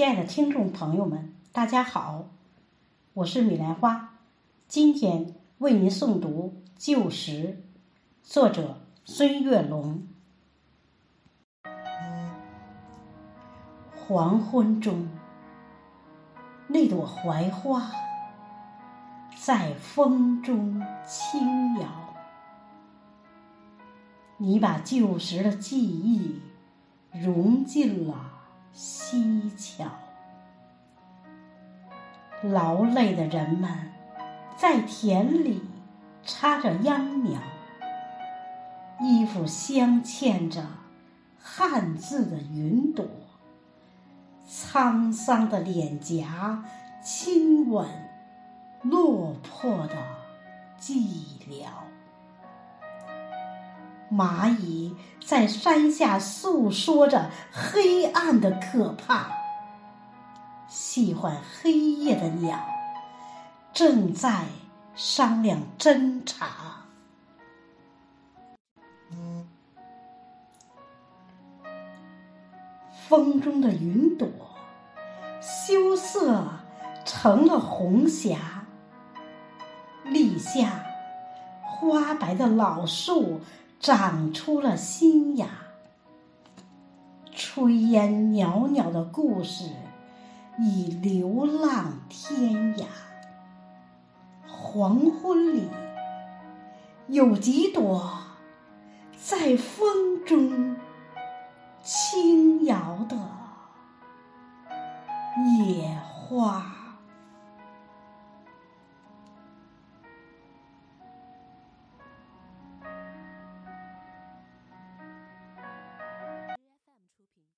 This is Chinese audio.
亲爱的听众朋友们，大家好，我是米兰花，今天为您诵读《旧时》，作者孙月龙。黄昏中，那朵槐花在风中轻摇，你把旧时的记忆融进了。溪桥，劳累的人们在田里插着秧苗，衣服镶嵌着汉字的云朵，沧桑的脸颊亲吻落魄的寂寥。蚂蚁在山下诉说着黑暗的可怕，喜欢黑夜的鸟正在商量侦查。风中的云朵羞涩成了红霞，立夏花白的老树。长出了新芽，炊烟袅袅的故事已流浪天涯。黄昏里，有几朵在风中轻摇的野花。